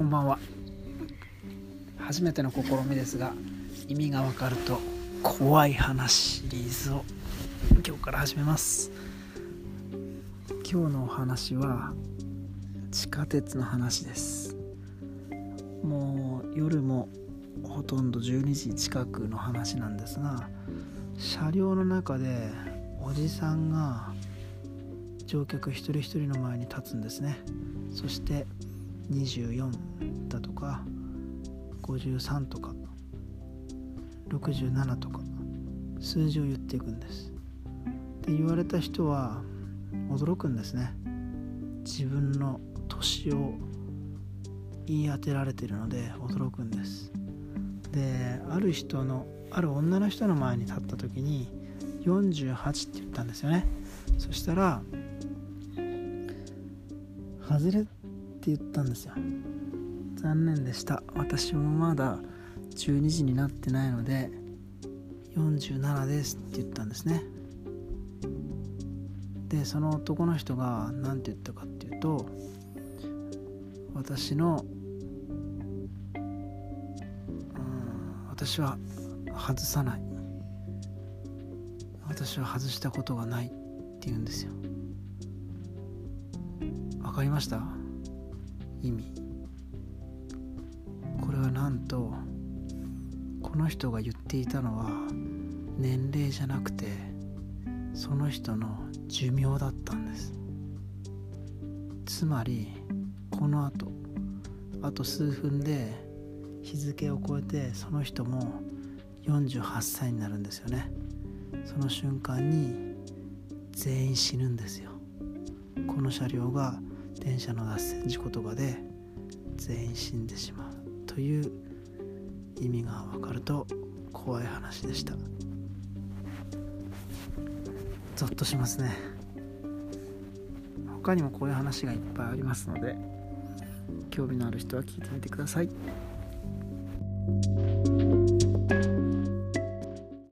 こんばんは。初めての試みですが意味がわかると怖い話シリーズを今日から始めます。今日のお話は地下鉄の話です。もう夜もほとんど12時近くの話なんですが車両の中でおじさんが乗客一人一人の前に立つんですね。そして24だとか53とか67とか数字を言っていくんです。で言われた人は驚くんですね。自分の年を言い当てられてるので驚くんです。である人のある女の人の前に立った時に48って言ったんですよね。そしたら「外れ」って言ったんですよ。残念でした。私もまだ12時になってないので47ですって言ったんですね。でその男の人が何て言ったかっていうと私のうん私は外さない。私は外したことがないって言うんですよ。わかりました？意味。これはなんとこの人が言っていたのは年齢じゃなくてその人の寿命だったんです。つまりこのあとあと数分で日付を超えてその人も48歳になるんですよね。その瞬間に全員死ぬんですよ。この車両が電車の脱線事故とかで全員死んでしまうという意味が分かると怖い話でした。ゾッとしますね。他にもこういう話がいっぱいありますので興味のある人は聞いてみてください。